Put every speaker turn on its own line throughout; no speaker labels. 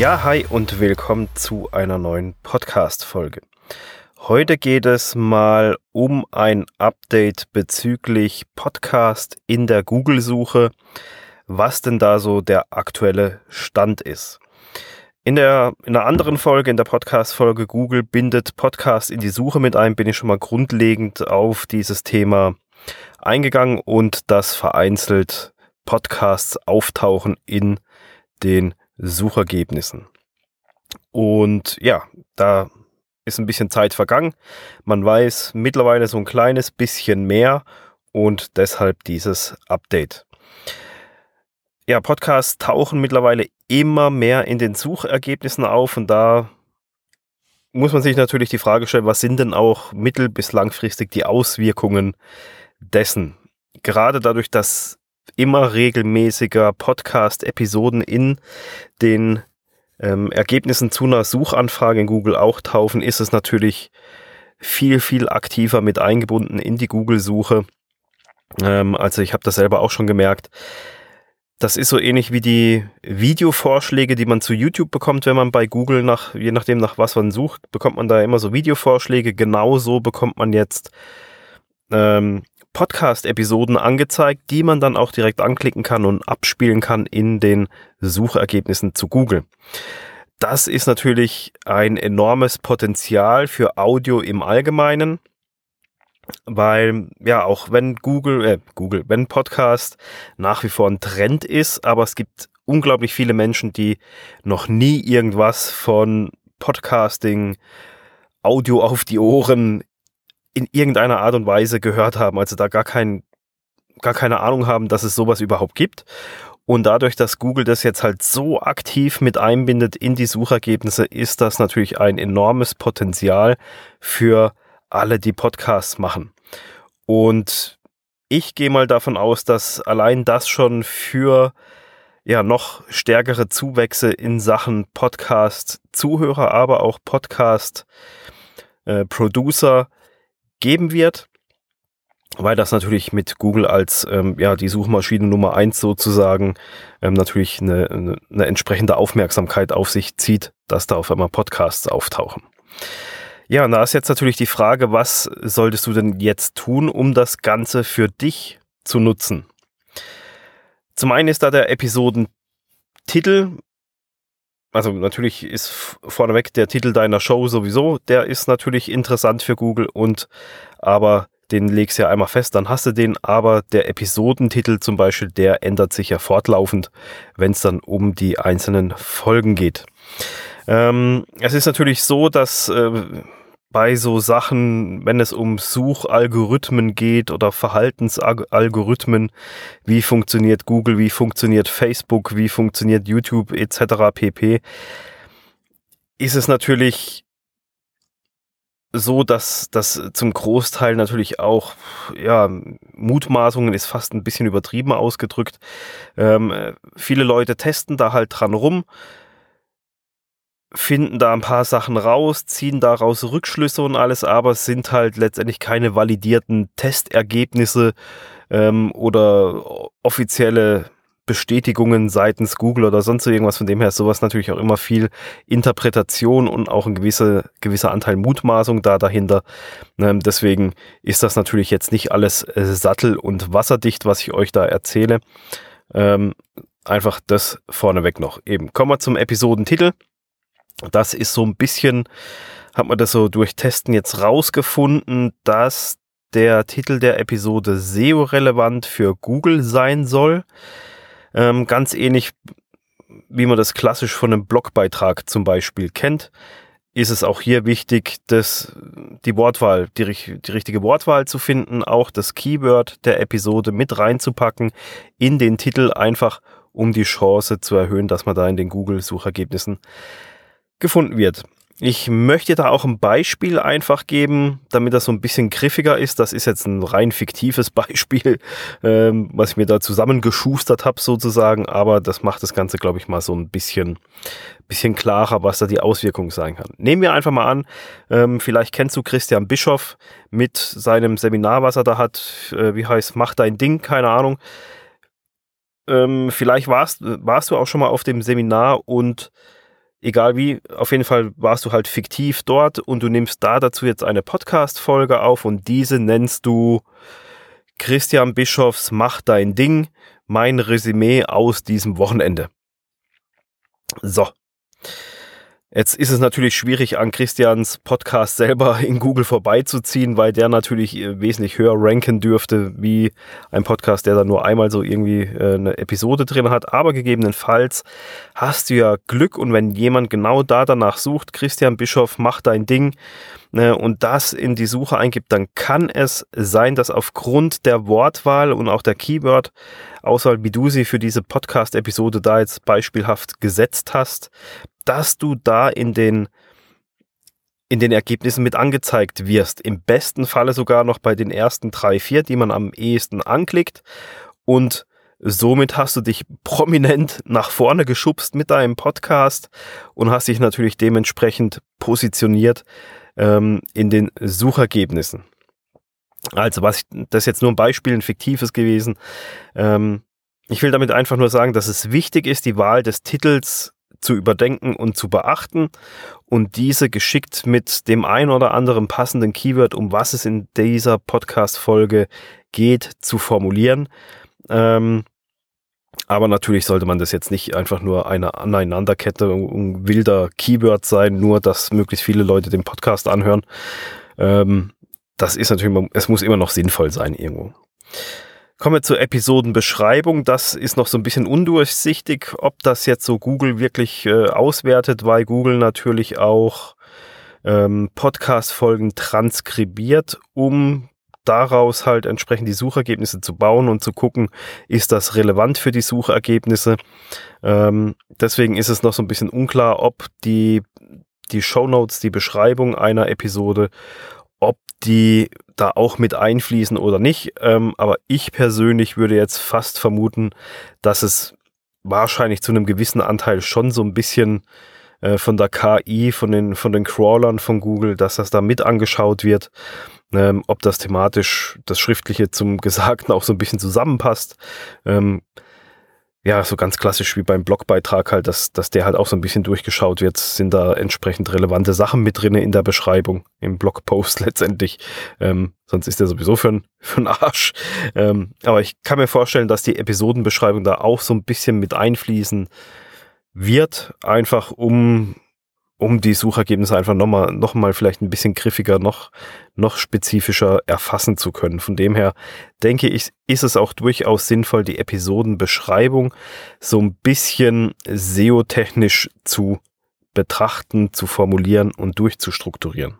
Ja, hi und willkommen zu einer neuen Podcast-Folge. Heute geht es mal um ein Update bezüglich Podcast in der Google-Suche, was denn da so der aktuelle Stand ist. In der, in einer anderen Folge, in der Podcast-Folge Google bindet Podcast in die Suche mit ein, bin ich schon mal grundlegend auf dieses Thema eingegangen und dass vereinzelt Podcasts auftauchen in den Suchergebnissen. Und ja, da ist ein bisschen Zeit vergangen. Man weiß mittlerweile so ein kleines bisschen mehr und deshalb dieses Update. Ja, Podcasts tauchen mittlerweile immer mehr in den Suchergebnissen auf und da muss man sich natürlich die Frage stellen, was sind denn auch mittel- bis langfristig die Auswirkungen dessen? Gerade dadurch, dass immer regelmäßiger Podcast-Episoden in den ähm, Ergebnissen zu einer Suchanfrage in Google auch taufen, ist es natürlich viel, viel aktiver mit eingebunden in die Google-Suche. Ähm, also ich habe das selber auch schon gemerkt. Das ist so ähnlich wie die Videovorschläge, die man zu YouTube bekommt, wenn man bei Google nach, je nachdem nach was man sucht, bekommt man da immer so Videovorschläge. Genauso bekommt man jetzt ähm, Podcast-Episoden angezeigt, die man dann auch direkt anklicken kann und abspielen kann in den Suchergebnissen zu Google. Das ist natürlich ein enormes Potenzial für Audio im Allgemeinen, weil ja auch wenn Google, äh, Google, wenn Podcast nach wie vor ein Trend ist, aber es gibt unglaublich viele Menschen, die noch nie irgendwas von Podcasting, Audio auf die Ohren in irgendeiner Art und Weise gehört haben, also da gar kein, gar keine Ahnung haben, dass es sowas überhaupt gibt. Und dadurch, dass Google das jetzt halt so aktiv mit einbindet in die Suchergebnisse, ist das natürlich ein enormes Potenzial für alle, die Podcasts machen. Und ich gehe mal davon aus, dass allein das schon für ja noch stärkere Zuwächse in Sachen Podcast-Zuhörer, aber auch Podcast-Producer geben wird, weil das natürlich mit Google als ähm, ja die Suchmaschine Nummer eins sozusagen ähm, natürlich eine, eine, eine entsprechende Aufmerksamkeit auf sich zieht, dass da auf einmal Podcasts auftauchen. Ja, und da ist jetzt natürlich die Frage, was solltest du denn jetzt tun, um das Ganze für dich zu nutzen? Zum einen ist da der Episodentitel, also natürlich ist vorneweg der Titel deiner Show sowieso, der ist natürlich interessant für Google und aber den legst du ja einmal fest, dann hast du den, aber der Episodentitel zum Beispiel, der ändert sich ja fortlaufend, wenn es dann um die einzelnen Folgen geht. Ähm, es ist natürlich so, dass äh, bei so Sachen, wenn es um Suchalgorithmen geht oder Verhaltensalgorithmen, wie funktioniert Google, wie funktioniert Facebook, wie funktioniert YouTube etc. pp, ist es natürlich so, dass das zum Großteil natürlich auch, ja, Mutmaßungen ist fast ein bisschen übertrieben ausgedrückt. Ähm, viele Leute testen da halt dran rum finden da ein paar Sachen raus, ziehen daraus Rückschlüsse und alles, aber es sind halt letztendlich keine validierten Testergebnisse ähm, oder offizielle Bestätigungen seitens Google oder sonst irgendwas. Von dem her ist sowas natürlich auch immer viel Interpretation und auch ein gewisser, gewisser Anteil Mutmaßung da dahinter. Ähm, deswegen ist das natürlich jetzt nicht alles äh, sattel- und wasserdicht, was ich euch da erzähle. Ähm, einfach das vorneweg noch. Eben kommen wir zum Episodentitel. Das ist so ein bisschen, hat man das so durch Testen jetzt rausgefunden, dass der Titel der Episode SEO-relevant für Google sein soll. Ähm, ganz ähnlich, wie man das klassisch von einem Blogbeitrag zum Beispiel kennt, ist es auch hier wichtig, dass die Wortwahl, die, die richtige Wortwahl zu finden, auch das Keyword der Episode mit reinzupacken in den Titel, einfach um die Chance zu erhöhen, dass man da in den Google-Suchergebnissen gefunden wird. Ich möchte da auch ein Beispiel einfach geben, damit das so ein bisschen griffiger ist. Das ist jetzt ein rein fiktives Beispiel, ähm, was ich mir da zusammengeschustert habe sozusagen, aber das macht das Ganze, glaube ich, mal so ein bisschen, bisschen klarer, was da die Auswirkung sein kann. Nehmen wir einfach mal an, ähm, vielleicht kennst du Christian Bischoff mit seinem Seminar, was er da hat, äh, wie heißt, mach dein Ding, keine Ahnung. Ähm, vielleicht warst, warst du auch schon mal auf dem Seminar und egal wie, auf jeden Fall warst du halt fiktiv dort und du nimmst da dazu jetzt eine Podcast-Folge auf und diese nennst du Christian Bischofs Mach dein Ding, mein Resümee aus diesem Wochenende. So. Jetzt ist es natürlich schwierig, an Christians Podcast selber in Google vorbeizuziehen, weil der natürlich äh, wesentlich höher ranken dürfte, wie ein Podcast, der da nur einmal so irgendwie äh, eine Episode drin hat. Aber gegebenenfalls hast du ja Glück und wenn jemand genau da danach sucht, Christian Bischof, mach dein Ding ne, und das in die Suche eingibt, dann kann es sein, dass aufgrund der Wortwahl und auch der Keyword-Auswahl, wie du sie für diese Podcast-Episode da jetzt beispielhaft gesetzt hast, dass du da in den in den Ergebnissen mit angezeigt wirst. Im besten Falle sogar noch bei den ersten drei, vier, die man am ehesten anklickt. Und somit hast du dich prominent nach vorne geschubst mit deinem Podcast und hast dich natürlich dementsprechend positioniert ähm, in den Suchergebnissen. Also was ich, das ist jetzt nur ein Beispiel, ein fiktives gewesen. Ähm, ich will damit einfach nur sagen, dass es wichtig ist, die Wahl des Titels zu überdenken und zu beachten und diese geschickt mit dem ein oder anderen passenden Keyword, um was es in dieser Podcast-Folge geht, zu formulieren. Ähm, aber natürlich sollte man das jetzt nicht einfach nur eine Aneinanderkette wilder Keywords sein, nur dass möglichst viele Leute den Podcast anhören. Ähm, das ist natürlich, es muss immer noch sinnvoll sein irgendwo. Kommen wir zur Episodenbeschreibung. Das ist noch so ein bisschen undurchsichtig, ob das jetzt so Google wirklich äh, auswertet, weil Google natürlich auch ähm, Podcast-Folgen transkribiert, um daraus halt entsprechend die Suchergebnisse zu bauen und zu gucken, ist das relevant für die Suchergebnisse. Ähm, deswegen ist es noch so ein bisschen unklar, ob die, die Show Notes, die Beschreibung einer Episode, ob die da auch mit einfließen oder nicht. Ähm, aber ich persönlich würde jetzt fast vermuten, dass es wahrscheinlich zu einem gewissen Anteil schon so ein bisschen äh, von der KI, von den, von den Crawlern von Google, dass das da mit angeschaut wird. Ähm, ob das thematisch das Schriftliche zum Gesagten auch so ein bisschen zusammenpasst. Ähm, ja, so ganz klassisch wie beim Blogbeitrag halt, dass, dass der halt auch so ein bisschen durchgeschaut wird, sind da entsprechend relevante Sachen mit drin in der Beschreibung, im Blogpost letztendlich. Ähm, sonst ist der sowieso für ein Arsch. Ähm, aber ich kann mir vorstellen, dass die Episodenbeschreibung da auch so ein bisschen mit einfließen wird, einfach um um die Suchergebnisse einfach nochmal noch mal vielleicht ein bisschen griffiger, noch, noch spezifischer erfassen zu können. Von dem her denke ich, ist es auch durchaus sinnvoll, die Episodenbeschreibung so ein bisschen SEO-technisch zu betrachten, zu formulieren und durchzustrukturieren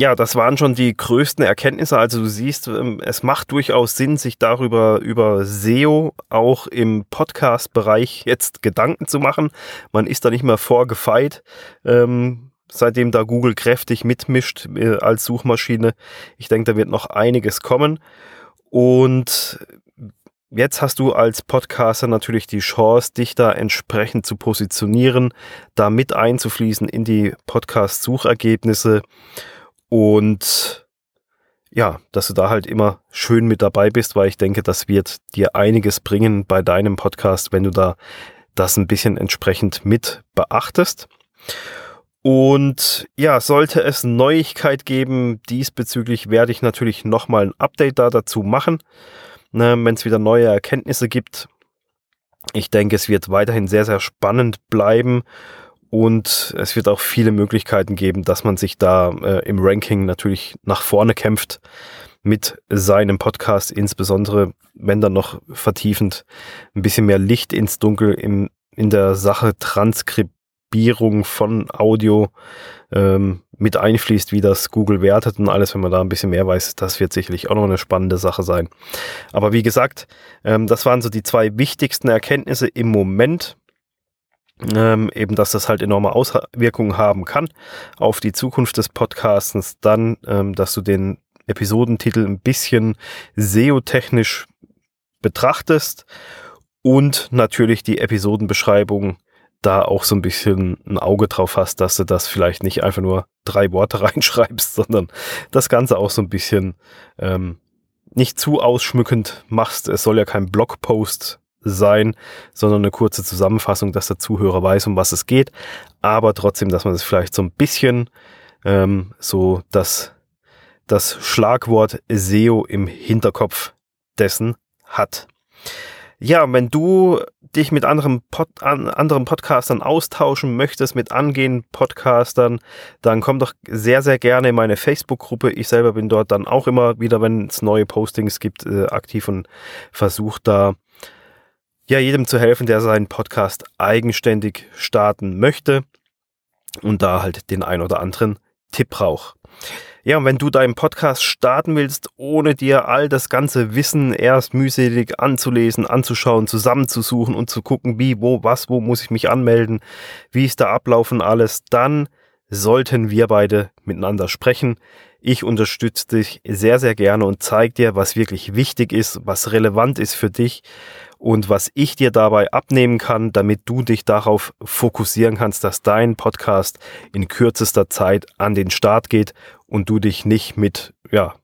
ja, das waren schon die größten Erkenntnisse. Also du siehst, ähm, es macht durchaus Sinn, sich darüber über SEO auch im Podcast-Bereich jetzt Gedanken zu machen. Man ist da nicht mehr vorgefeit, ähm, seitdem da Google kräftig mitmischt äh, als Suchmaschine. Ich denke, da wird noch einiges kommen. Und Jetzt hast du als Podcaster natürlich die Chance, dich da entsprechend zu positionieren, da mit einzufließen in die Podcast-Suchergebnisse und ja, dass du da halt immer schön mit dabei bist, weil ich denke, das wird dir einiges bringen bei deinem Podcast, wenn du da das ein bisschen entsprechend mit beachtest. Und ja, sollte es Neuigkeit geben diesbezüglich, werde ich natürlich nochmal ein Update da dazu machen, ne, wenn es wieder neue Erkenntnisse gibt. Ich denke, es wird weiterhin sehr, sehr spannend bleiben und es wird auch viele Möglichkeiten geben, dass man sich da äh, im Ranking natürlich nach vorne kämpft mit seinem Podcast, insbesondere wenn dann noch vertiefend ein bisschen mehr Licht ins Dunkel im, in der Sache Transkribierung von Audio ähm, mit einfließt, wie das Google wertet und alles, wenn man da ein bisschen mehr weiß, das wird sicherlich auch noch eine spannende Sache sein. Aber wie gesagt, ähm, das waren so die zwei wichtigsten Erkenntnisse im Moment ähm, eben, dass das halt enorme Auswirkungen haben kann auf die Zukunft des Podcastens. Dann, ähm, dass du den Episodentitel ein bisschen SEO-technisch betrachtest und natürlich die Episodenbeschreibung da auch so ein bisschen ein Auge drauf hast, dass du das vielleicht nicht einfach nur drei Worte reinschreibst, sondern das Ganze auch so ein bisschen ähm, nicht zu ausschmückend machst. Es soll ja kein Blogpost sein, sondern eine kurze Zusammenfassung, dass der Zuhörer weiß, um was es geht, aber trotzdem, dass man es das vielleicht so ein bisschen ähm, so das, das Schlagwort SEO im Hinterkopf dessen hat. Ja, wenn du dich mit anderen, Pod, an, anderen Podcastern austauschen möchtest, mit angehenden Podcastern, dann komm doch sehr, sehr gerne in meine Facebook-Gruppe. Ich selber bin dort dann auch immer wieder, wenn es neue Postings gibt, äh, aktiv und versuche da ja jedem zu helfen, der seinen Podcast eigenständig starten möchte und da halt den ein oder anderen Tipp braucht. Ja, und wenn du deinen Podcast starten willst, ohne dir all das ganze Wissen erst mühselig anzulesen, anzuschauen, zusammenzusuchen und zu gucken, wie, wo, was, wo muss ich mich anmelden, wie ist der Ablauf und alles, dann sollten wir beide miteinander sprechen. Ich unterstütze dich sehr, sehr gerne und zeige dir, was wirklich wichtig ist, was relevant ist für dich und was ich dir dabei abnehmen kann, damit du dich darauf fokussieren kannst, dass dein Podcast in kürzester Zeit an den Start geht und du dich nicht mit, ja,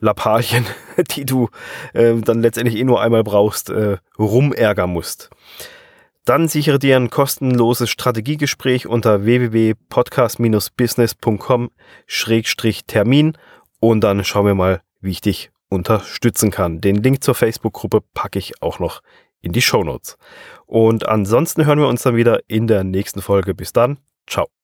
Lappalien, die du äh, dann letztendlich eh nur einmal brauchst, äh, rumärgern musst. Dann sichere dir ein kostenloses Strategiegespräch unter www.podcastminus-business.com-termin und dann schauen wir mal, wie ich dich unterstützen kann. Den Link zur Facebook-Gruppe packe ich auch noch in die Show Notes. Und ansonsten hören wir uns dann wieder in der nächsten Folge. Bis dann. Ciao.